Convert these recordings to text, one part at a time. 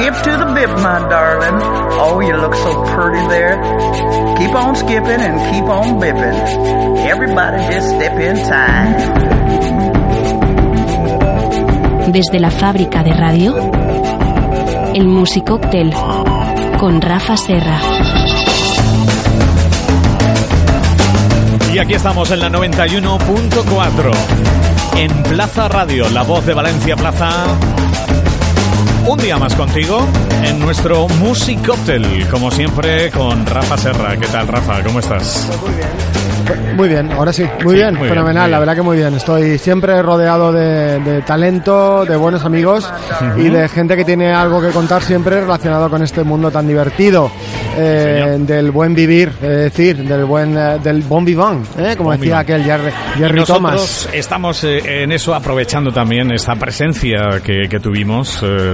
Skip to the bip, my darling. Oh, you look so pretty there. Keep on skipping and keep on bipping. Everybody just step in time. Desde la fábrica de radio, el Musicóctel con Rafa Serra. Y aquí estamos en la 91.4 en Plaza Radio, la voz de Valencia Plaza. Día más contigo en nuestro Music Cocktail, como siempre con Rafa Serra. ¿Qué tal, Rafa? ¿Cómo estás? Muy bien. Muy bien, ahora sí, muy Sí, bien, muy bien, fenomenal, muy la verdad que muy bien. Estoy siempre rodeado de, de talento, de buenos amigos y de gente que tiene algo que contar siempre relacionado con este mundo tan divertido, eh, del buen vivir, es decir, del buen, eh, del bon vivant, ¿eh? como Bon decía vivant. aquel Jerry, Y Jerry Thomas. nosotros estamos eh, en eso aprovechando también esta presencia que, que tuvimos, eh,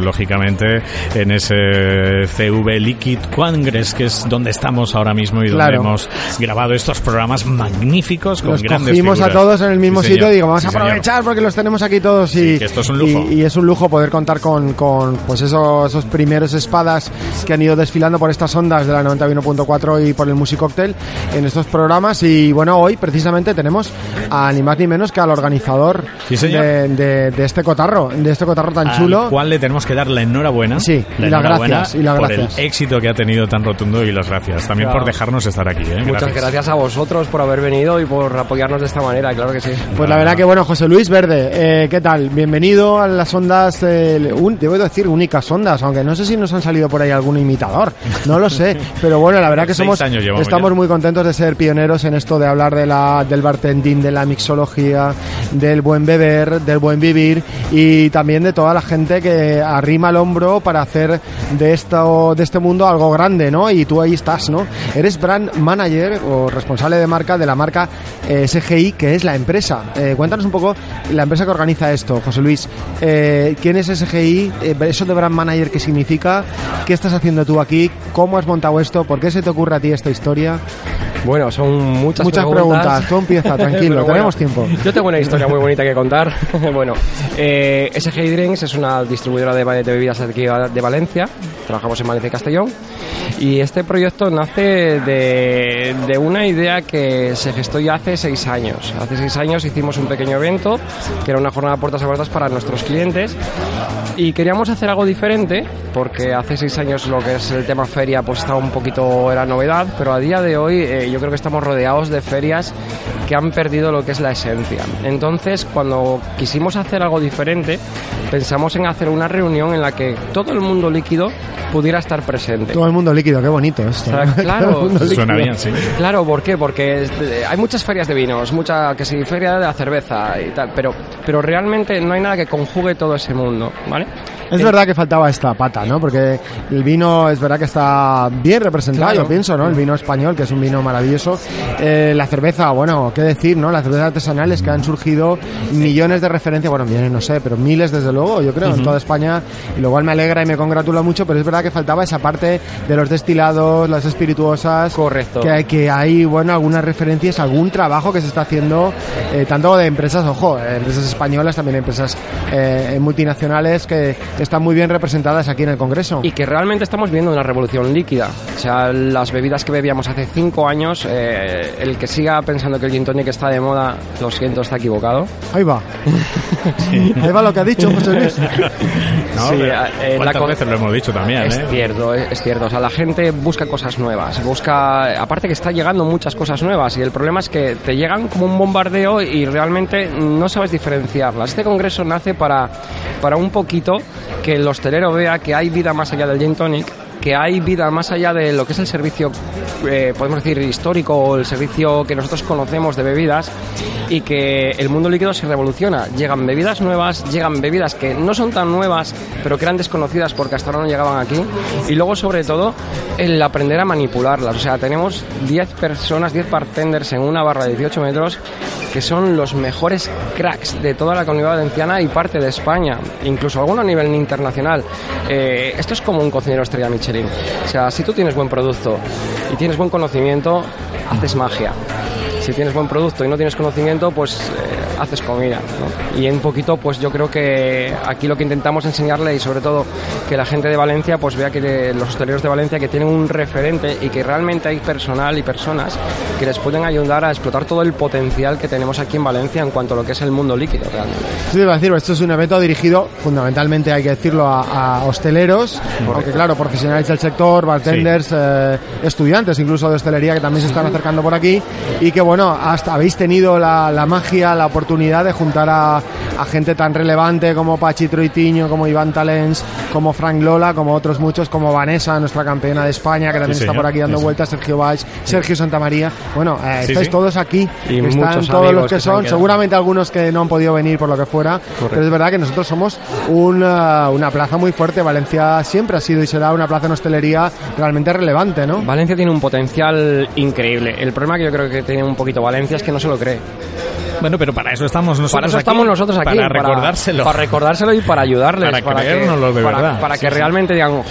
lógicamente, en ese CV Liquid Congress, que es donde estamos ahora mismo y donde Claro. hemos grabado estos programas magníficos con Los grandes cogimos a figuras. todos en el mismo Sí, sitio señor. y digo, vamos Sí, a señor. aprovechar porque los tenemos aquí todos y, Sí, esto es un lujo. y, y es un lujo poder contar con, con pues esos, esos primeros espadas que han ido desfilando por estas ondas de la 91.4 y por el Music Cocktail en estos programas y bueno, hoy precisamente tenemos a ni más ni menos que al organizador señor. de, de- de este cotarro, de este cotarro tan Al chulo. cual le tenemos que dar la enhorabuena. Sí, la y las gracias, y las por gracias. el éxito que ha tenido tan rotundo y las gracias. También Claro. por dejarnos estar aquí. ¿eh? Muchas gracias a vosotros por haber venido y por apoyarnos de esta manera, claro que sí. Pues la verdad que bueno, José Luis Verde, eh, ¿qué tal? Bienvenido a las ondas, eh, un- debo decir únicas ondas, aunque no sé si nos han salido por ahí algún imitador, no lo sé, pero bueno, la verdad que somos, estamos ya. muy contentos de ser pioneros en esto de hablar de la, del bartending, de la mixología, del buen beber, del buen vivir y también de toda la gente que arrima el hombro para hacer de esto, de este mundo algo grande, ¿no? Y tú ahí estás, ¿no? Eres brand manager o responsable de marca de la marca eh, SGI, que es la empresa. Eh, cuéntanos un poco la empresa que organiza esto, José Luis. Eh, ¿Quién es SGI? Eh, ¿Eso de brand manager qué significa? ¿Qué estás haciendo tú aquí? ¿Cómo has montado esto? ¿Por qué se te ocurre a ti esta historia? Bueno, son muchas, Muchas preguntas. Tú empieza, tranquilo, Pero tenemos tiempo. Yo tengo una historia muy bonita que contar. bueno, eh, SGI Drinks es una distribuidora de, de bebidas aquí de Valencia. Trabajamos en Valencia y Castellón. Y este proyecto nace de, de una idea que se gestó ya hace seis años. Hace seis años hicimos un pequeño evento que era una jornada puertas abiertas para nuestros clientes. Y queríamos hacer algo diferente porque hace seis años lo que es el tema feria pues estaba un poquito era novedad, pero a día de hoy eh, yo creo que estamos rodeados de ferias que han perdido lo que es la esencia. Entonces, cuando quisimos hacer algo diferente, pensamos en hacer una reunión en la que todo el mundo líquido pudiera estar presente. Todo el mundo líquido, qué bonito esto. O sea, claro. Suena bien, sí. Claro, ¿por qué? Porque eh, hay muchas ferias de vinos, mucha que sí, feria de la cerveza y tal, pero, pero realmente no hay nada que conjugue todo ese mundo, ¿vale? Es verdad que faltaba esta pata, ¿no? Porque el vino es verdad que está bien representado, Claro. yo pienso, ¿no? El vino español, que es un vino maravilloso. Eh, la cerveza, bueno, qué decir, ¿no? Las cervezas artesanales que han surgido millones de referencias, bueno, millones no sé, pero miles desde luego, yo creo, en toda España, y lo cual me alegra y me congratula mucho, pero es verdad que faltaba esa parte de los destilados, las espirituosas. Correcto. Que, que hay, bueno, algunas referencias, algún trabajo que se está haciendo, eh, tanto de empresas, ojo, eh, empresas españolas, también empresas eh, multinacionales que están muy bien representadas aquí en el Congreso. Y que realmente estamos viendo una revolución líquida. O sea, las bebidas que bebíamos hace cinco años, eh, el que siga pensando que el gin tonic está de moda, lo siento, está equivocado. Ahí va. Ahí va lo que ha dicho José Luis. No, Sí, eh, la ¿Cuántas co- veces lo hemos dicho también? Es ¿eh? cierto, es es cierto. O sea, la gente busca cosas nuevas. Busca. Aparte que está llegando muchas cosas nuevas. Y el problema es que te llegan como un bombardeo y realmente no sabes diferenciarlas. Este congreso nace para, para un poquito que el hostelero vea que hay vida más allá del gin tonic. Que hay vida más allá de lo que es el servicio, eh, podemos decir, histórico o el servicio que nosotros conocemos de bebidas y que el mundo líquido se revoluciona. Llegan bebidas nuevas, llegan bebidas que no son tan nuevas, pero que eran desconocidas porque hasta ahora no llegaban aquí. Y luego, sobre todo, el aprender a manipularlas. O sea, tenemos 10 personas, 10 bartenders en una barra de 18 metros que son los mejores cracks de toda la comunidad valenciana y parte de España, incluso alguno a nivel internacional. Eh, esto es como un cocinero estrella Michelin. O sea, si tú tienes buen producto y tienes buen conocimiento, haces magia. Si tienes buen producto y no tienes conocimiento, pues eh, haces comida. ¿no? Y un poquito, pues yo creo que aquí lo que intentamos enseñarle y sobre todo que la gente de Valencia pues vea que de- los hosteleros de Valencia que tienen un referente y que realmente hay personal y personas que les pueden ayudar a explotar todo el potencial que tenemos aquí en Valencia en cuanto a lo que es el mundo líquido realmente. Sí, iba a decir, esto es un evento dirigido fundamentalmente, hay que decirlo, a, a hosteleros, aunque claro, profesionales del sector, bartenders, eh, estudiantes incluso de hostelería que también se están acercando por aquí y que bueno, hasta habéis tenido la, la magia, la oportunidad de juntar a, a gente tan relevante como Pachi Troitiño, como Iván Talens, como Frank Lola, como otros muchos, como Vanessa, nuestra campeona de España, que también Sí, está señor. por aquí dando Sí, vueltas, Sergio Valls, Sergio Santamaría. Bueno, eh, Sí, estáis sí. todos aquí, Y que están todos los que que son, seguramente algunos que no han podido venir por lo que fuera, pero es verdad que nosotros somos una, una plaza muy fuerte. Valencia siempre ha sido y será una plaza en hostelería realmente relevante, ¿no? Valencia tiene un potencial increíble. El problema que yo creo que tiene un poquito Valencia es que no se lo cree. Bueno, pero para eso estamos nosotros para eso aquí, estamos nosotros aquí. Para recordárselo. Para recordárselo y para ayudarles. Para que- creérnoslo de para- verdad. Para Sí, que sí. realmente digan, "Oh,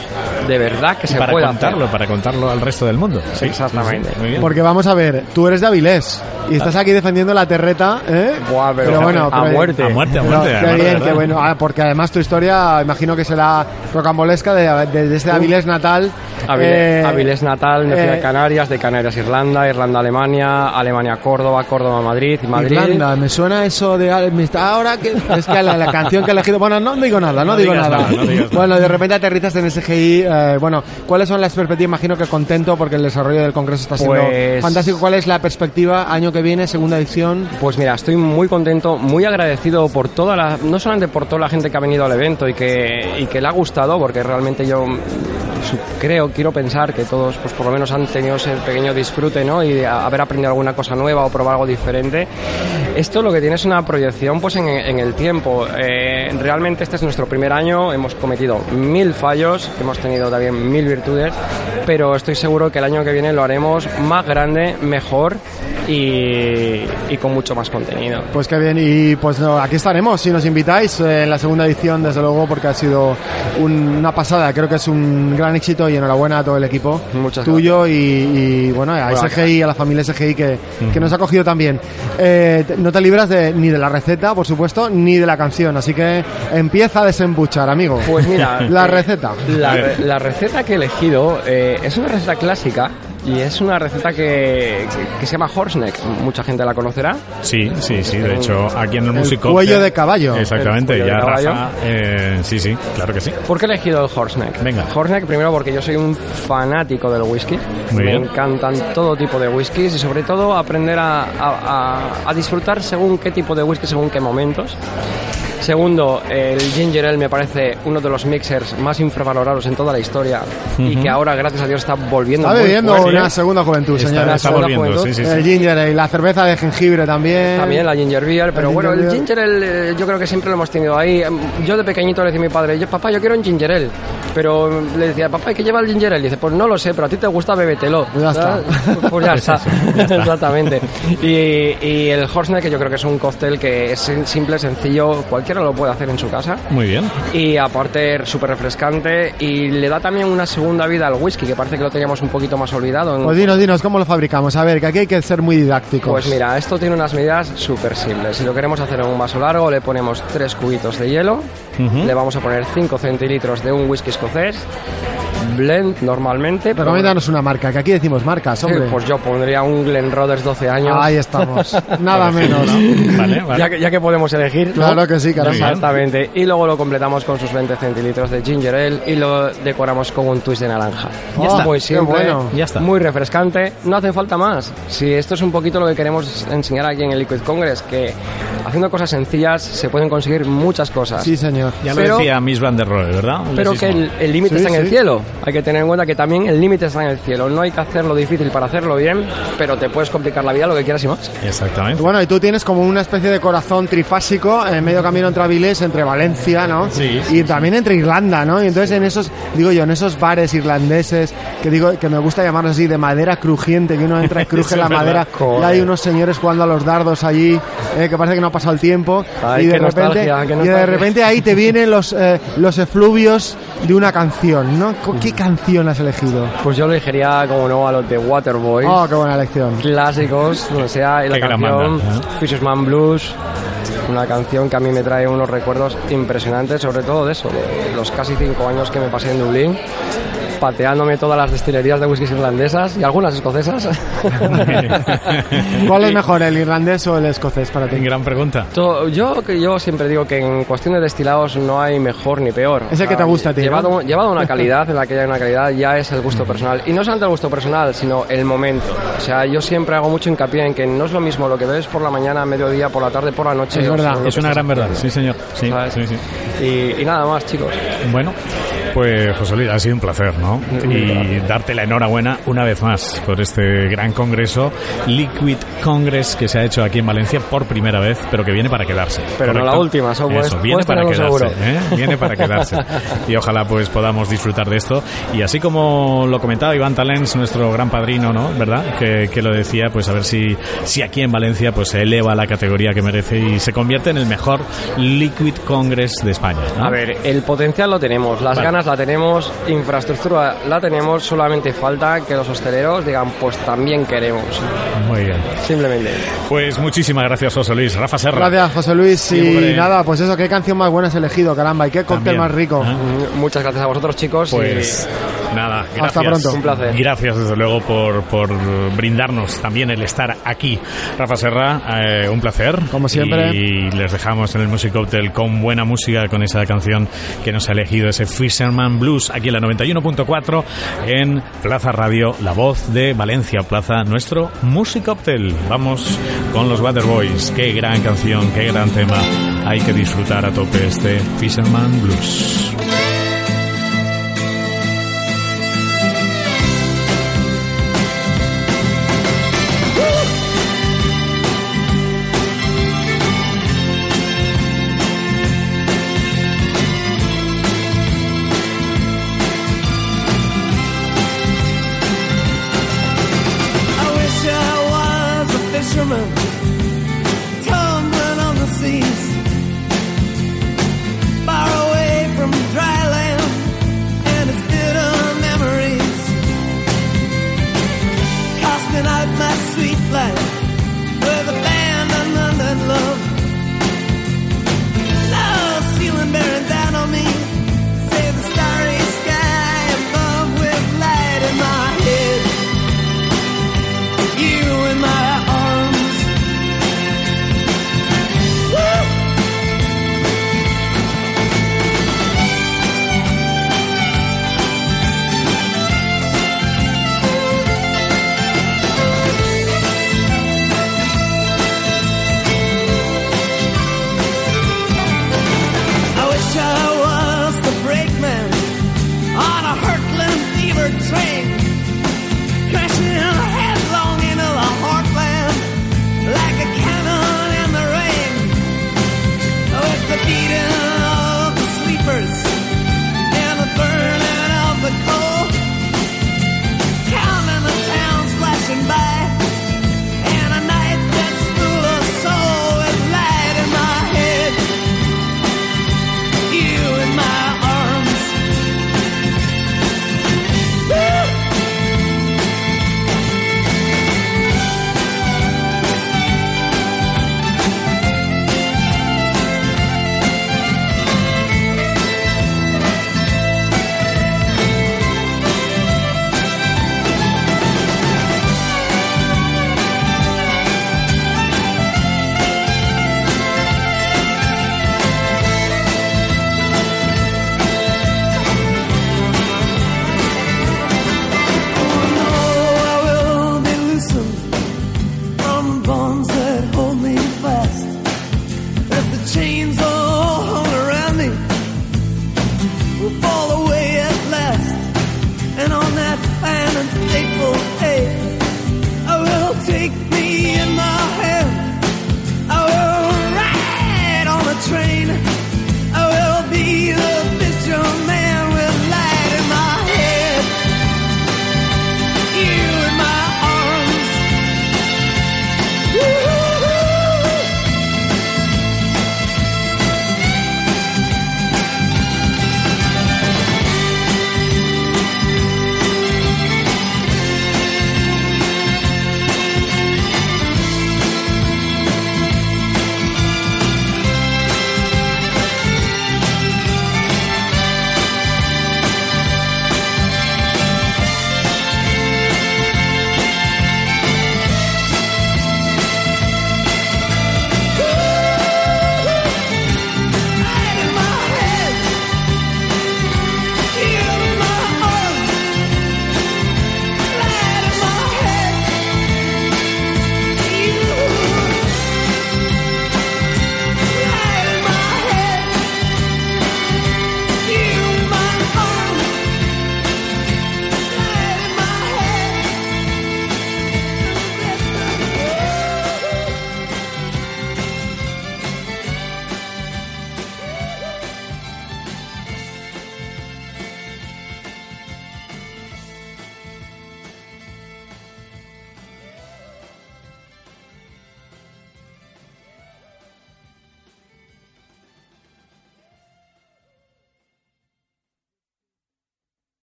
de verdad que se para puede contarlo, hacer. para contarlo al resto del mundo. Sí, Exactamente. sí, sí, muy bien. Porque vamos a ver, tú eres de Avilés y estás aquí defendiendo la terreta, ¿eh? Buah, pero bueno, a pero- muerte. A muerte, a muerte. qué bien, qué bueno. Ah, porque además tu historia, imagino que será rocambolesca de, de- desde Avilés natal. Avilés, eh, Avilés natal, eh, de Canarias, de Canarias Irlanda, Irlanda Alemania, Alemania Córdoba, Córdoba Madrid y Madrid. Irlanda, me suena eso de está- ahora que es que la, la canción que he elegido, bueno, no digo nada, no, No digo digas nada. nada, no digas nada. Bueno, de repente aterrizas en SGI, eh, bueno, ¿cuáles son las perspectivas? Imagino que contento porque el desarrollo del congreso está siendo Pues- fantástico. ¿Cuál es la perspectiva año que viene, segunda edición? Pues mira, estoy muy contento, muy agradecido por toda la, no solamente por toda la gente que ha venido al evento y que, y que le ha gustado, porque realmente yo creo, quiero pensar que todos, pues por lo menos han tenido ese pequeño disfrute, ¿no? Y haber aprendido alguna cosa nueva o probar algo diferente. Esto lo que tiene es una proyección, pues en, en el tiempo. Eh, realmente este es nuestro primer año, hemos cometido mil fallos, hemos tenido también mil virtudes, pero estoy seguro que el año que viene lo haremos más grande, mejor y, y con mucho más contenido. Pues qué bien, y pues no, aquí estaremos si nos invitáis eh, en la segunda edición, desde luego, porque ha sido un- una pasada. Creo que es un gran éxito y enhorabuena a todo el equipo Muchas tuyo y, y, bueno, a Bueno, SGI, a la familia SGI que, que nos ha cogido también. Eh, no te libras de, ni de la receta, por supuesto, ni de la canción, así que empieza a desembuchar, amigo. Pues mira, la eh, receta. La, la receta que he elegido eh, es una receta clásica y es una receta que, que, se llama Horseneck. Mucha gente la conocerá. Sí, sí, sí. De hecho, aquí en el, El músico. cuello de caballo. Exactamente, ya caballo. Rafa. eh, sí, sí, claro que sí. ¿Por qué he elegido el Horseneck? Venga. Horseneck primero porque yo soy un fanático del whisky. Muy Me bien. encantan todo tipo de whiskies y sobre todo aprender a, a- a- a disfrutar según qué tipo de whisky, según qué momentos. Segundo, el ginger ale me parece uno de los mixers más infravalorados en toda la historia y que ahora, gracias a Dios, está volviendo Está muy bebiendo una segunda juventud, Está, está segunda volviendo, juventud. sí, sí, sí. El ginger ale, la cerveza de jengibre también. También la ginger beer, pero El bueno, ginger el ginger ale eh, yo creo que siempre lo hemos tenido ahí. Yo de pequeñito le decía a mi padre, yo, papá, yo quiero un ginger ale. Pero le decía, papá, ¿y qué lleva el ginger ale? Y dice, pues no lo sé, pero a ti te gusta, bébetelo. Pues ya está. Pues ya está. Exactamente. Y, y el Horseneck, que yo creo que es un cóctel que es simple, sencillo, cualquiera lo puede hacer en su casa. Muy bien. Y aparte súper refrescante y le da también una segunda vida al whisky, que parece que lo teníamos un poquito más olvidado. Pues dinos, dinos, ¿cómo lo fabricamos? A ver, que aquí hay que ser muy didácticos. Pues mira, esto tiene unas medidas súper simples. Si lo queremos hacer en un vaso largo, le ponemos 3 cubitos de hielo, Le vamos a poner 5 centilitros de un whisky escocés, blend normalmente. pero Recomiéndanos una marca, que aquí decimos marcas, hombre. Pues yo pondría un Glenrother 12 años. Ahí estamos. Nada menos. Vale, vale. Ya que, ya que podemos elegir. ¿no? Claro que sí, caramba. Exactamente. Y luego lo completamos con sus 20 centilitros de ginger ale y lo decoramos con un twist de naranja. Ya está. Muy simple, bueno. Ya está. muy refrescante. No hace falta más. Si esto es un poquito lo que queremos enseñar aquí en el Liquid Congress, que haciendo cosas sencillas se pueden conseguir muchas cosas. Sí, señor. Ya lo Pero- decía Miss Van der Rohe, ¿verdad? pero que el límite Sí, está en el cielo. Hay que tener en cuenta que también el límite está en el cielo. No hay que hacerlo difícil para hacerlo bien, pero te puedes complicar la vida lo que quieras y más. Exactamente. Bueno, y tú tienes como una especie de corazón trifásico en medio camino entre Avilés, entre Valencia, ¿no? Sí, Y también entre Irlanda, ¿no? Y entonces en esos, digo yo, en esos bares irlandeses, que digo que me gusta llamarlos así, de madera crujiente, que uno entra y cruje la madera, y hay unos señores jugando a los dardos allí, eh, que parece que no ha pasado el tiempo, Ay, y de repente, y de repente ahí te vienen los, eh, los efluvios de una canción, ¿no? ¿Con ¿Qué canción has elegido? Pues yo elegiría, como no, a los de Waterboys. Oh, qué buena elección. clásicos, o sea, y la Qué canción banda, ¿eh? Fisherman Blues, una canción que a mí me trae unos recuerdos impresionantes, sobre todo de eso, de los casi cinco años que me pasé en Dublín, pateándome todas las destilerías de whiskies irlandesas y algunas escocesas. ¿Cuál es mejor, el irlandés o el escocés para ti? Gran pregunta. Yo, que yo siempre digo que en cuestión de destilados no hay mejor ni peor. Es el que te gusta a ti, ¿no? Llevado, llevado a una calidad en la que hay una calidad ya es el gusto personal. Y no solamente el gusto personal, sino el momento. O sea, yo siempre hago mucho hincapié en que no es lo mismo lo que bebes por la mañana, mediodía, por la tarde, por la noche. Es verdad. Es una gran verdad, sí señor. Sí, sí, sí. Y, y nada más, chicos. Bueno, pues José Luis, ha sido un placer, ¿no? Y darte la enhorabuena una vez más por este gran congreso, Liquid Congress, que se ha hecho aquí en Valencia por primera vez, pero que viene para quedarse. Pero no ¿correcto? la última, eso puedes- Eso, viene para quedarse. ¿eh? Viene para quedarse. Y ojalá pues podamos disfrutar de esto. Y así como lo comentaba Iván Talens, nuestro gran padrino, ¿no? ¿Verdad? Que, que lo decía, pues a ver si, si aquí en Valencia pues se eleva la categoría que merece y se convierte en el mejor Liquid Congress de España. ¿no? A ver, el potencial lo tenemos, las Vale. ganas la tenemos, infraestructura la tenemos, solamente falta que los hosteleros digan, pues también queremos. Muy bien. Simplemente. Pues muchísimas gracias, José Luis. Rafa Serra. Gracias, José Luis. Y hombre. nada, pues eso, qué canción más buena has elegido, caramba, y qué cóctel También. más rico. Ah. Mm, Muchas gracias a vosotros, chicos. y- Pues nada, gracias. Hasta pronto. Un placer. Gracias desde luego por, por brindarnos también el estar aquí. Rafa Serra, eh, un placer. Como siempre. Y les dejamos en el Music Hotel con buena música, con esa canción que nos ha elegido, ese Blues, aquí en la 91.4 en Plaza Radio, la voz de Valencia, Plaza, nuestro Music Hotel. Vamos con los Waterboys. Qué gran canción, qué gran tema. Hay que disfrutar a tope este Fisherman Blues.